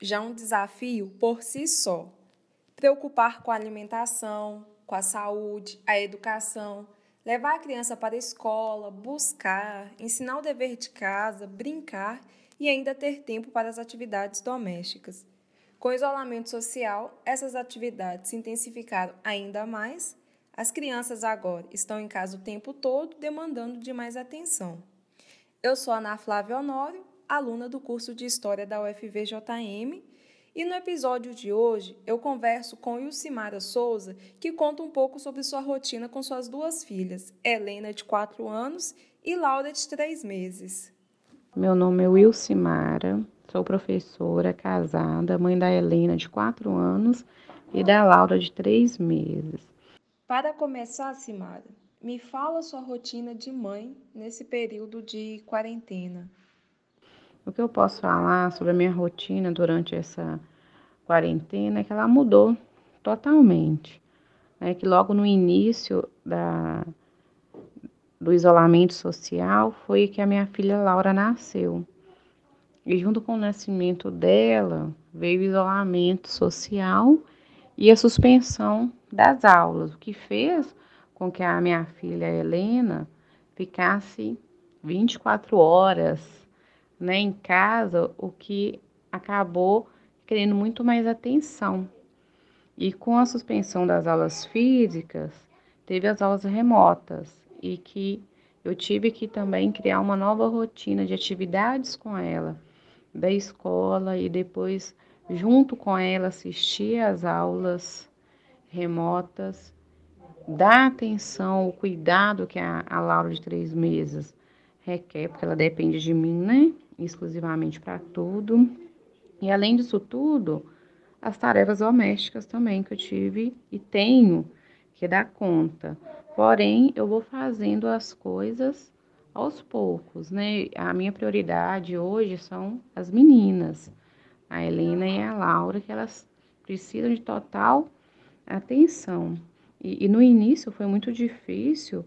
já um desafio por si só. Preocupar com a alimentação, com a saúde, a educação, levar a criança para a escola, buscar, ensinar o dever de casa, brincar e ainda ter tempo para as atividades domésticas. Com o isolamento social, essas atividades se intensificaram ainda mais. As crianças agora estão em casa o tempo todo, demandando de mais atenção. Eu sou Ana Flávia Honório, aluna do curso de História da UFVJM, e no episódio de hoje eu converso com Ilcimara Souza, que conta um pouco sobre sua rotina com suas duas filhas, Helena, de 4 anos, e Laura, de 3 meses. Meu nome é Wilcimara, sou professora, casada, mãe da Helena, de 4 anos, e da Laura, de 3 meses. Para começar, Simara, me fala sua rotina de mãe nesse período de quarentena. O que eu posso falar sobre a minha rotina durante essa quarentena é que ela mudou totalmente. É que logo no início da, do isolamento social foi que a minha filha Laura nasceu. E junto com o nascimento dela veio o isolamento social e a suspensão das aulas, o que fez com que a minha filha Helena ficasse 24 horas né, em casa, o que acabou querendo muito mais atenção. E com a suspensão das aulas físicas, teve as aulas remotas e que eu tive que também criar uma nova rotina de atividades com ela, da escola e depois junto com ela assistir às aulas remotas, dar atenção, o cuidado que a, a Laura de três meses requer, porque ela depende de mim, né? Exclusivamente para tudo. E além disso tudo, as tarefas domésticas também que eu tive e tenho que dar conta. Porém, eu vou fazendo as coisas aos poucos, né? A minha prioridade hoje são as meninas, a Helena e a Laura, que elas precisam de total atenção. E, e no início foi muito difícil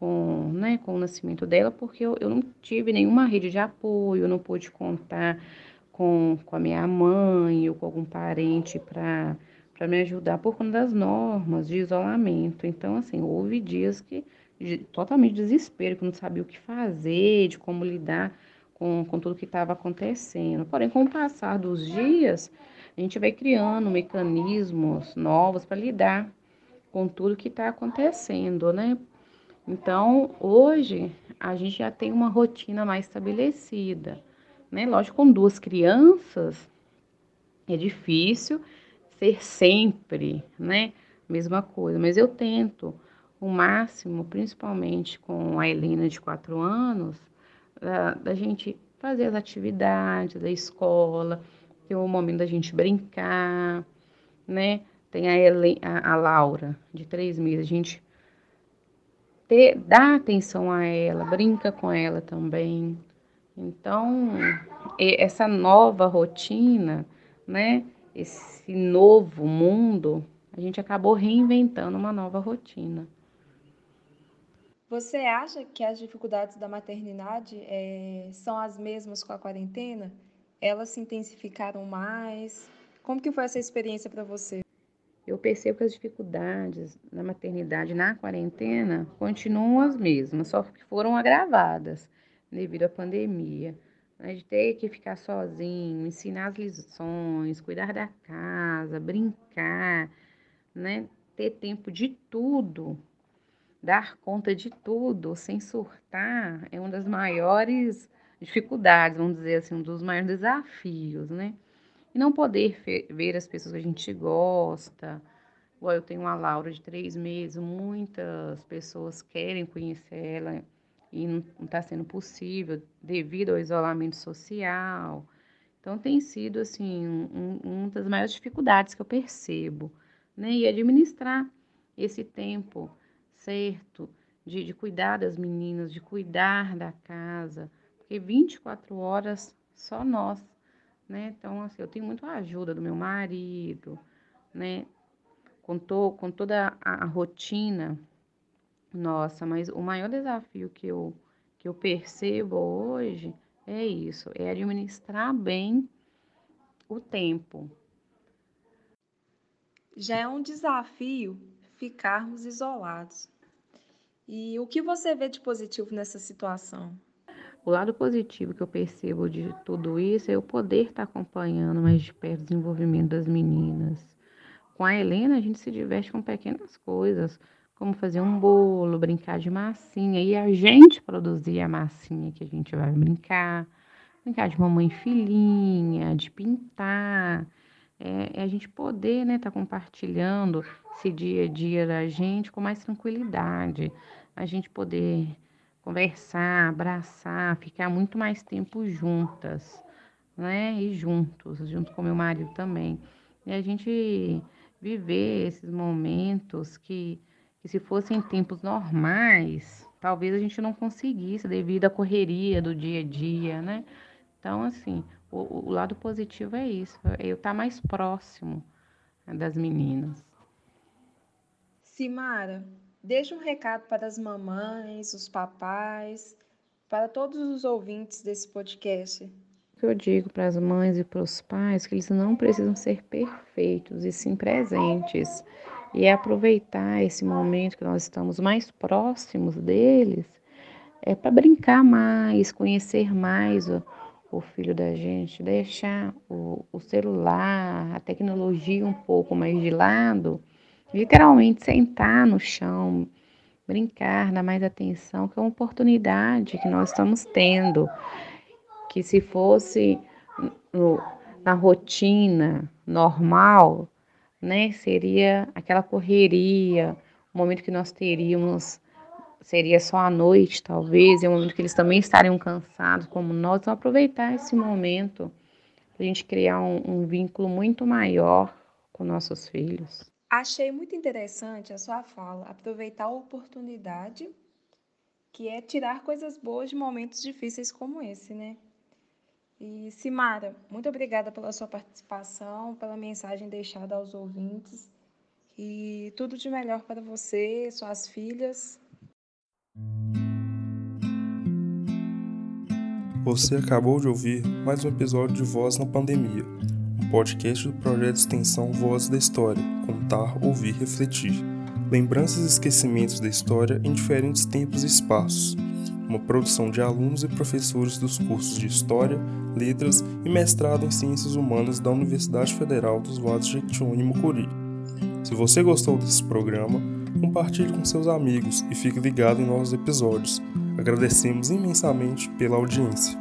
com, né, com o nascimento dela, porque eu, eu não tive nenhuma rede de apoio, eu não pude contar com, com a minha mãe ou com algum parente para para me ajudar por conta das normas de isolamento. Então, assim, houve dias que de, totalmente desespero, que eu não sabia o que fazer, de como lidar com, com tudo que estava acontecendo. Porém, com o passar dos dias, a gente vai criando mecanismos novos para lidar com tudo que está acontecendo, né? Então, hoje, a gente já tem uma rotina mais estabelecida, né? Lógico, com duas crianças, é difícil ser sempre, né? Mesma coisa, mas eu tento o máximo, principalmente com a Helena de quatro anos, da, da gente fazer as atividades da escola, ter um momento da gente brincar, né? Tem a, a, a Laura, de três meses, a gente ter, dá atenção a ela, brinca com ela também. Então, essa nova rotina, né, esse novo mundo, a gente acabou reinventando uma nova rotina. Você acha que as dificuldades da maternidade é, são as mesmas com a quarentena? Elas se intensificaram mais? Como que foi essa experiência para você? Eu percebo que as dificuldades na maternidade na quarentena continuam as mesmas, só que foram agravadas devido à pandemia. Né, de ter que ficar sozinho, ensinar as lições, cuidar da casa, brincar, né? ter tempo de tudo, dar conta de tudo sem surtar é uma das maiores dificuldades, vamos dizer assim, um dos maiores desafios, né? E não poder ver as pessoas que a gente gosta. Igual eu tenho uma Laura de três meses, muitas pessoas querem conhecer ela e não está sendo possível devido ao isolamento social. Então tem sido assim um, uma das maiores dificuldades que eu percebo, né? E administrar esse tempo certo de, de cuidar das meninas, de cuidar da casa, porque 24 horas só nós, né? Então assim, eu tenho muito a ajuda do meu marido, né? Com, to, com toda a, a rotina nossa, mas o maior desafio que eu que eu percebo hoje é isso, é administrar bem o tempo. Já é um desafio ficarmos isolados. E o que você vê de positivo nessa situação? O lado positivo que eu percebo de tudo isso é eu poder estar acompanhando mais de perto o desenvolvimento das meninas. Com a Helena, a gente se diverte com pequenas coisas, como fazer um bolo, brincar de massinha, e a gente produzir a massinha que a gente vai brincar, brincar de mamãe filhinha, de pintar, é, é a gente poder, né, estar tá compartilhando esse dia a dia da gente com mais tranquilidade, a gente poder conversar, abraçar, ficar muito mais tempo juntas, né, e juntos, junto com meu marido também, e a gente viver esses momentos que que se fossem tempos normais, talvez a gente não conseguisse devido à correria do dia a dia, né? Então, assim, o, o lado positivo é isso, é eu estar mais próximo das meninas. Simara, deixa um recado para as mamães, os papais, para todos os ouvintes desse podcast. Eu digo para as mães e para os pais que eles não precisam ser perfeitos e sim presentes e aproveitar esse momento que nós estamos mais próximos deles é para brincar mais, conhecer mais o, o, filho da gente, deixar o, o celular, a tecnologia um pouco mais de lado, literalmente sentar no chão, brincar, dar mais atenção, que é uma oportunidade que nós estamos tendo. Que se fosse no, na rotina normal, né? Seria aquela correria, o momento que nós teríamos seria só à noite, talvez, é um momento que eles também estariam cansados, como nós, então aproveitar esse momento para a gente criar um, um vínculo muito maior com nossos filhos. Achei muito interessante a sua fala, aproveitar a oportunidade, que é tirar coisas boas de momentos difíceis como esse, né? E Simara, muito obrigada pela sua participação, pela mensagem deixada aos ouvintes. E tudo de melhor para você, suas filhas. Você acabou de ouvir mais um episódio de Voz na Pandemia, podcast do projeto de extensão Voz da História, contar, ouvir, refletir. Lembranças e esquecimentos da história em diferentes tempos e espaços uma produção de alunos e professores dos cursos de História, Letras e Mestrado em Ciências Humanas da Universidade Federal dos Vales de Jequitinhonha e Mucuri. Se você gostou desse programa, compartilhe com seus amigos e fique ligado em novos episódios. Agradecemos imensamente pela audiência.